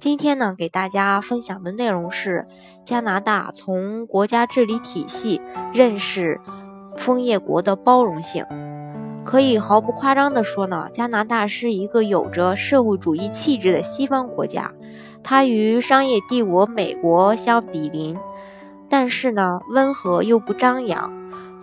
今天呢，给大家分享的内容是加拿大从国家治理体系认识枫叶国的包容性。可以毫不夸张地说呢，加拿大是一个有着社会主义气质的西方国家。它与商业帝国美国相比邻，但是呢，温和又不张扬。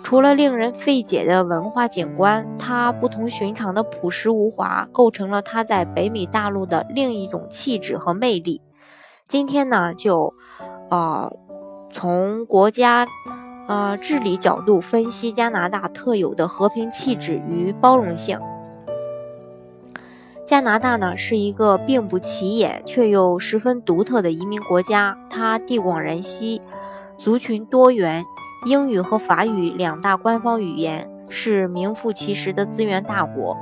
除了令人费解的文化景观，它不同寻常的朴实无华，构成了它在北美大陆的另一种气质和魅力。今天呢，就，呃，从国家，呃治理角度分析加拿大特有的和平气质与包容性。加拿大呢，是一个并不起眼却又十分独特的移民国家，它地广人稀，族群多元。英语和法语两大官方语言是名副其实的资源大国，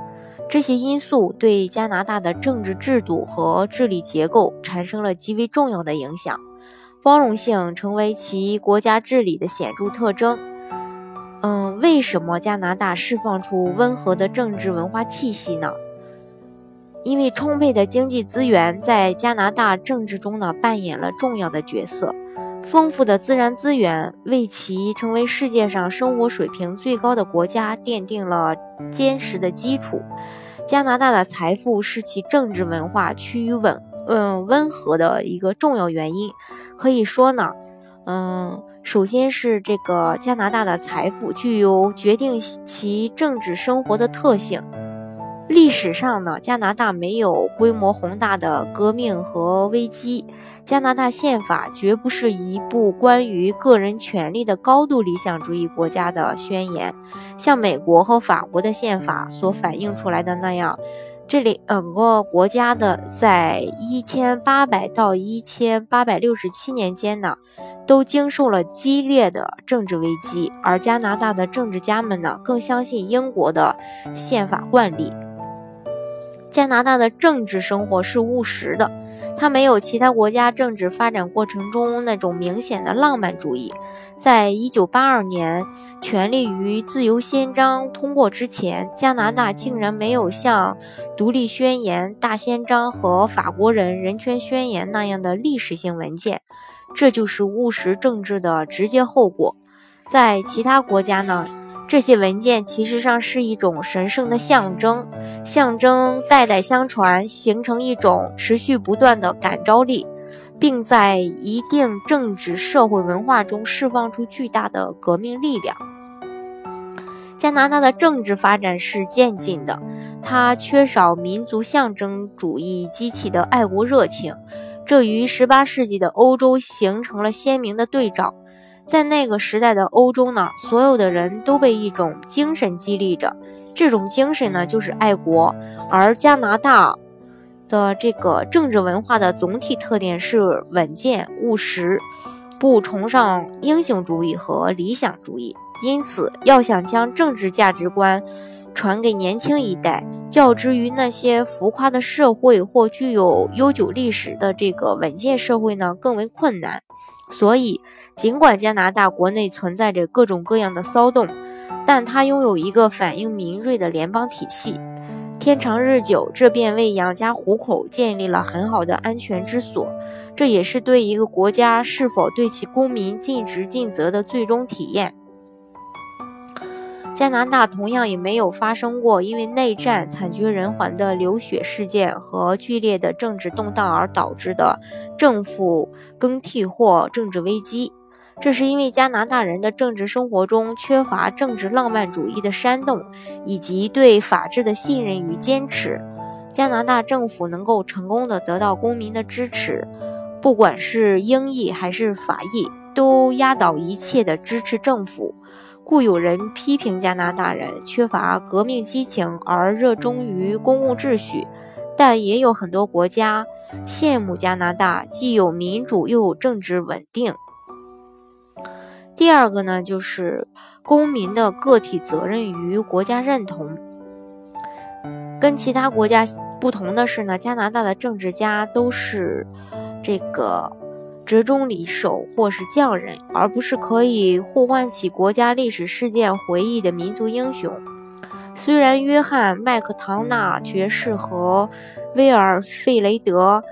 这些因素对加拿大的政治制度和治理结构产生了极为重要的影响。包容性成为其国家治理的显著特征。嗯，为什么加拿大释放出温和的政治文化气息呢？因为充沛的经济资源在加拿大政治中呢扮演了重要的角色。丰富的自然资源为其成为世界上生活水平最高的国家奠定了坚实的基础。加拿大的财富是其政治文化趋于稳嗯温和的一个重要原因。可以说呢，嗯，首先是这个加拿大的财富具有决定其政治生活的特性。历史上呢，加拿大没有规模宏大的革命和危机。加拿大宪法绝不是一部关于个人权利的高度理想主义国家的宣言，像美国和法国的宪法所反映出来的那样。这两个国家的在一千八百到一千八百六十七年间呢，都经受了激烈的政治危机，而加拿大的政治家们呢，更相信英国的宪法惯例。加拿大的政治生活是务实的，它没有其他国家政治发展过程中那种明显的浪漫主义。在一九八二年《权利与自由宪章》通过之前，加拿大竟然没有像《独立宣言》《大宪章》和《法国人人权宣言》那样的历史性文件，这就是务实政治的直接后果。在其他国家呢？这些文件其实上是一种神圣的象征，象征代代相传，形成一种持续不断的感召力，并在一定政治社会文化中释放出巨大的革命力量。加拿大的政治发展是渐进的，它缺少民族象征主义激起的爱国热情，这与18世纪的欧洲形成了鲜明的对照。在那个时代的欧洲呢，所有的人都被一种精神激励着，这种精神呢就是爱国。而加拿大的这个政治文化的总体特点是稳健务实，不崇尚英雄主义和理想主义。因此，要想将政治价值观传给年轻一代，较之于那些浮夸的社会或具有悠久历史的这个稳健社会呢，更为困难。所以，尽管加拿大国内存在着各种各样的骚动，但它拥有一个反应敏锐的联邦体系。天长日久，这便为养家糊口建立了很好的安全之所。这也是对一个国家是否对其公民尽职尽责的最终体验。加拿大同样也没有发生过因为内战惨绝人寰的流血事件和剧烈的政治动荡而导致的政府更替或政治危机。这是因为加拿大人的政治生活中缺乏政治浪漫主义的煽动，以及对法治的信任与坚持。加拿大政府能够成功的得到公民的支持，不管是英裔还是法裔，都压倒一切的支持政府。故有人批评加拿大人缺乏革命激情而热衷于公共秩序，但也有很多国家羡慕加拿大，既有民主又有政治稳定。第二个呢，就是公民的个体责任与国家认同。跟其他国家不同的是呢，加拿大的政治家都是这个折中里手或是匠人，而不是可以互换起国家历史事件回忆的民族英雄。虽然约翰·麦克唐纳爵士和威尔·费雷德，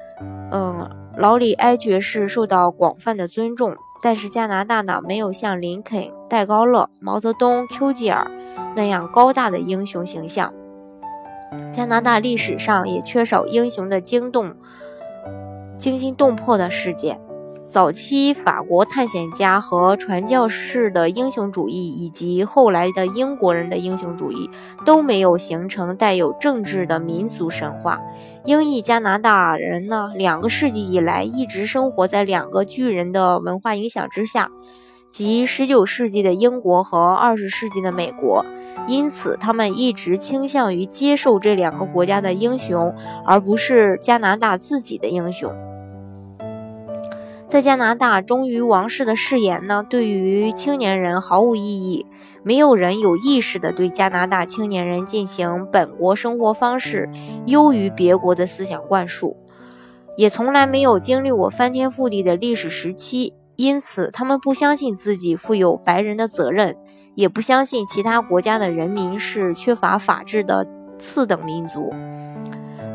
嗯，劳里埃爵士受到广泛的尊重。但是加拿大呢，没有像林肯、戴高乐、毛泽东、丘吉尔那样高大的英雄形象。加拿大历史上也缺少英雄的惊动、惊心动魄的事件。早期法国探险家和传教士的英雄主义，以及后来的英国人的英雄主义，都没有形成带有政治的民族神话。英裔加拿大人呢，两个世纪以来一直生活在两个巨人的文化影响之下，即19世纪的英国和20世纪的美国。因此，他们一直倾向于接受这两个国家的英雄，而不是加拿大自己的英雄。在加拿大，忠于王室的誓言呢，对于青年人毫无意义。没有人有意识地对加拿大青年人进行本国生活方式优于别国的思想灌输，也从来没有经历过翻天覆地的历史时期。因此，他们不相信自己负有白人的责任，也不相信其他国家的人民是缺乏法治的次等民族。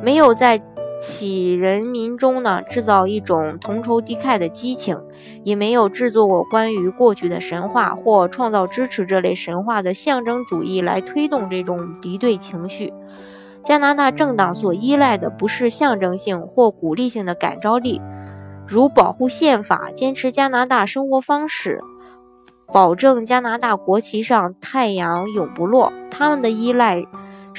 没有在。其人民中呢，制造一种同仇敌忾的激情，也没有制作过关于过去的神话或创造支持这类神话的象征主义来推动这种敌对情绪。加拿大政党所依赖的不是象征性或鼓励性的感召力，如保护宪法、坚持加拿大生活方式、保证加拿大国旗上太阳永不落。他们的依赖。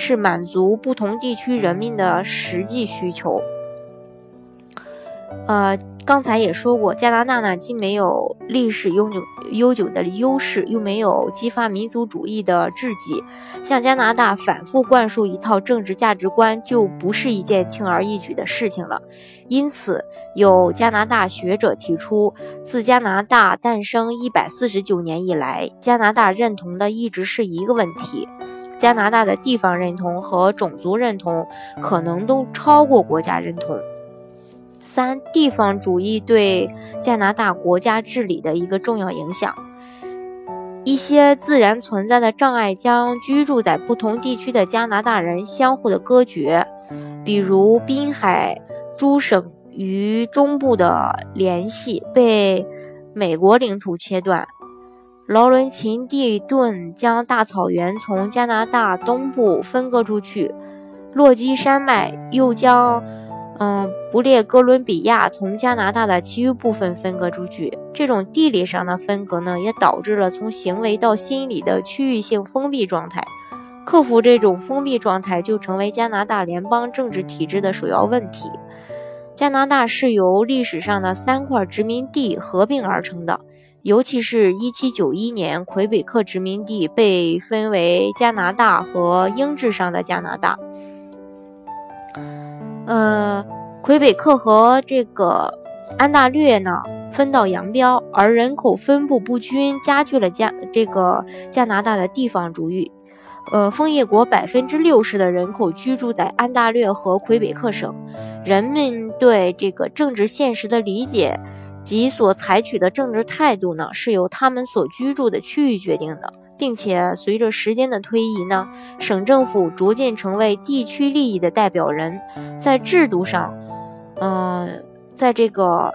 是满足不同地区人民的实际需求。呃，刚才也说过，加拿大呢既没有历史悠久悠久的优势，又没有激发民族主义的志气。向加拿大反复灌输一套政治价值观，就不是一件轻而易举的事情了。因此，有加拿大学者提出，自加拿大诞生一百四十九年以来，加拿大认同的一直是一个问题。加拿大的地方认同和种族认同可能都超过国家认同。三、地方主义对加拿大国家治理的一个重要影响。一些自然存在的障碍将居住在不同地区的加拿大人相互的隔绝，比如滨海诸省与中部的联系被美国领土切断。劳伦琴地顿将大草原从加拿大东部分割出去，落基山脉又将，嗯，不列哥伦比亚从加拿大的其余部分分割出去。这种地理上的分割呢，也导致了从行为到心理的区域性封闭状态。克服这种封闭状态，就成为加拿大联邦政治体制的首要问题。加拿大是由历史上的三块殖民地合并而成的。尤其是1791年，魁北克殖民地被分为加拿大和英制上的加拿大。呃，魁北克和这个安大略呢分道扬镳，而人口分布不均加剧了加这个加拿大的地方主义。呃，枫叶国百分之六十的人口居住在安大略和魁北克省，人们对这个政治现实的理解。及所采取的政治态度呢，是由他们所居住的区域决定的，并且随着时间的推移呢，省政府逐渐成为地区利益的代表人，在制度上，嗯，在这个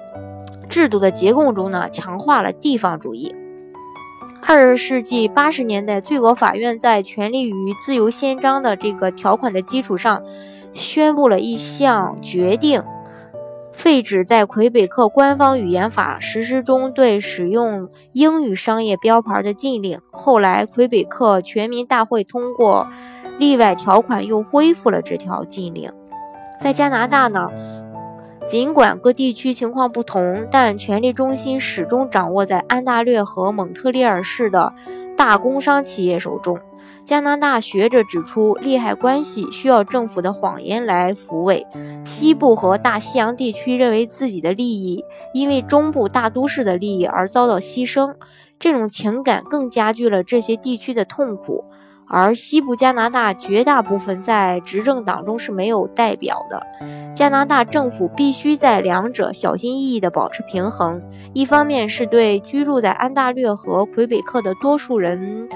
制度的结构中呢，强化了地方主义。二十世纪八十年代，最高法院在《权利与自由宪章》的这个条款的基础上，宣布了一项决定。废止在魁北克官方语言法实施中对使用英语商业标牌的禁令。后来，魁北克全民大会通过例外条款，又恢复了这条禁令。在加拿大呢，尽管各地区情况不同，但权力中心始终掌握在安大略和蒙特利尔市的大工商企业手中。加拿大学者指出，利害关系需要政府的谎言来抚慰。西部和大西洋地区认为自己的利益因为中部大都市的利益而遭到牺牲，这种情感更加剧了这些地区的痛苦。而西部加拿大绝大部分在执政党中是没有代表的。加拿大政府必须在两者小心翼翼地保持平衡，一方面是对居住在安大略和魁北克的多数人，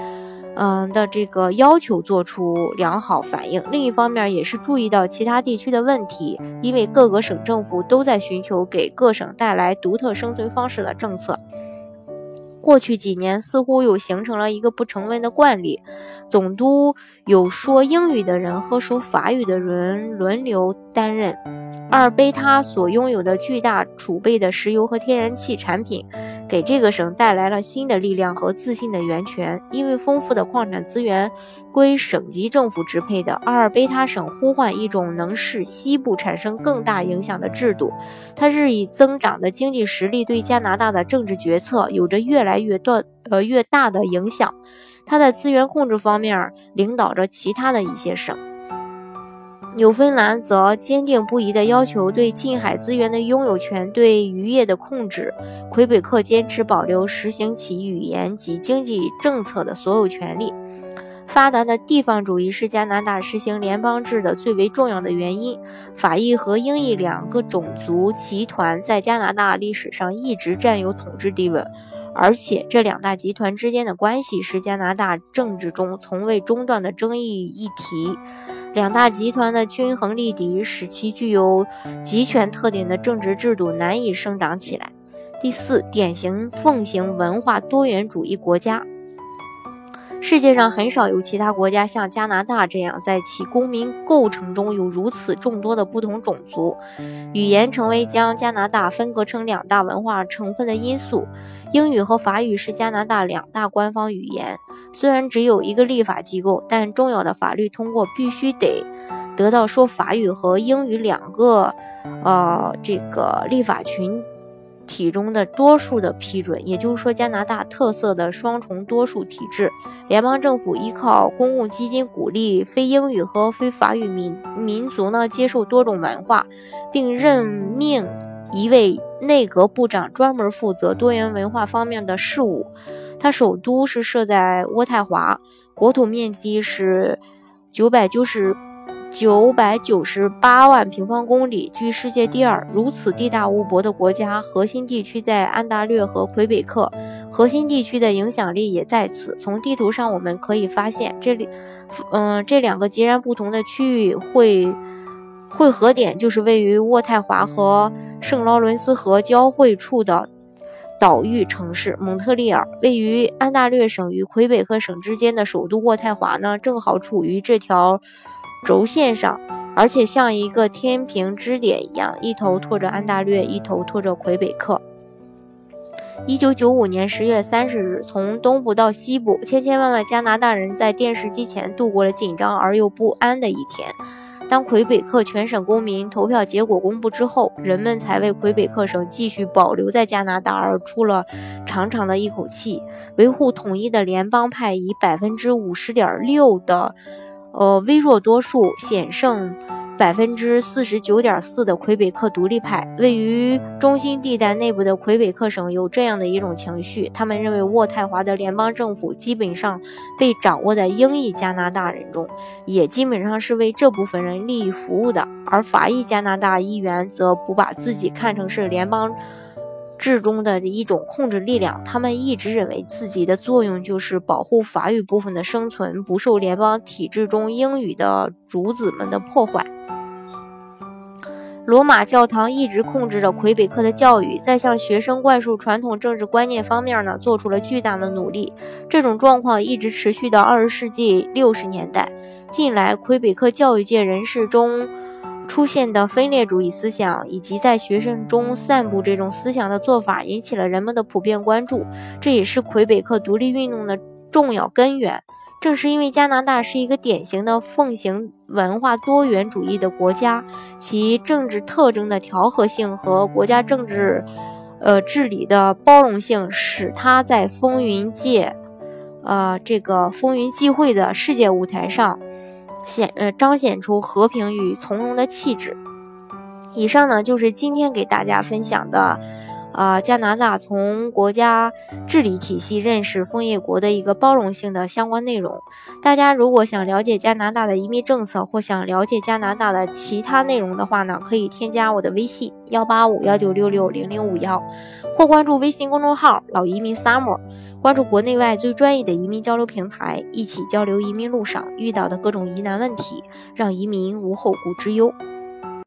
嗯的这个要求做出良好反应；另一方面也是注意到其他地区的问题，因为各个省政府都在寻求给各省带来独特生存方式的政策。过去几年似乎又形成了一个不成文的惯例，总督有说英语的人和说法语的人轮流担任。阿尔卑他所拥有的巨大储备的石油和天然气产品，给这个省带来了新的力量和自信的源泉。因为丰富的矿产资源归省级政府支配的，阿尔卑他省呼唤一种能使西部产生更大影响的制度。它日益增长的经济实力对加拿大的政治决策有着越来越多呃越大的影响。它在资源控制方面领导着其他的一些省。纽芬兰则坚定不移地要求对近海资源的拥有权、对渔业的控制。魁北克坚持保留实行其语言及经济政策的所有权利。发达的地方主义是加拿大实行联邦制的最为重要的原因。法裔和英裔两个种族集团在加拿大历史上一直占有统治地位，而且这两大集团之间的关系是加拿大政治中从未中断的争议议题。两大集团的均衡力敌，使其具有集权特点的政治制度难以生长起来。第四，典型奉行文化多元主义国家。世界上很少有其他国家像加拿大这样，在其公民构成中有如此众多的不同种族。语言成为将加拿大分割成两大文化成分的因素。英语和法语是加拿大两大官方语言。虽然只有一个立法机构，但重要的法律通过必须得得到说法语和英语两个呃这个立法群体中的多数的批准。也就是说，加拿大特色的双重多数体制，联邦政府依靠公共基金鼓励非英语和非法语民民族呢接受多种文化，并任命一位内阁部长专门负责多元文化方面的事务。它首都是设在渥太华，国土面积是九百九十九百九十八万平方公里，居世界第二。如此地大物博的国家，核心地区在安大略和魁北克，核心地区的影响力也在此。从地图上我们可以发现，这里，嗯，这两个截然不同的区域汇汇合点就是位于渥太华和圣劳伦斯河交汇处的。岛屿城市蒙特利尔位于安大略省与魁北克省之间的首都渥太华呢，正好处于这条轴线上，而且像一个天平支点一样，一头拖着安大略，一头拖着魁北克。一九九五年十月三十日，从东部到西部，千千万万加拿大人在电视机前度过了紧张而又不安的一天。当魁北克全省公民投票结果公布之后，人们才为魁北克省继续保留在加拿大而出了长长的一口气。维护统一的联邦派以百分之五十点六的，呃微弱多数险胜。百分之四十九点四的魁北克独立派，位于中心地带内部的魁北克省有这样的一种情绪：他们认为渥太华的联邦政府基本上被掌握在英裔加拿大人中，也基本上是为这部分人利益服务的；而法裔加拿大议员则不把自己看成是联邦制中的一种控制力量，他们一直认为自己的作用就是保护法语部分的生存，不受联邦体制中英语的主子们的破坏。罗马教堂一直控制着魁北克的教育，在向学生灌输传统政治观念方面呢，做出了巨大的努力。这种状况一直持续到二十世纪六十年代。近来，魁北克教育界人士中出现的分裂主义思想，以及在学生中散布这种思想的做法，引起了人们的普遍关注。这也是魁北克独立运动的重要根源。正是因为加拿大是一个典型的奉行文化多元主义的国家，其政治特征的调和性和国家政治，呃治理的包容性，使它在风云界，呃这个风云际会的世界舞台上，显呃彰显出和平与从容的气质。以上呢就是今天给大家分享的。啊，加拿大从国家治理体系认识枫叶国的一个包容性的相关内容。大家如果想了解加拿大的移民政策，或想了解加拿大的其他内容的话呢，可以添加我的微信幺八五幺九六六零零五幺，或关注微信公众号“老移民 summer”，关注国内外最专业的移民交流平台，一起交流移民路上遇到的各种疑难问题，让移民无后顾之忧。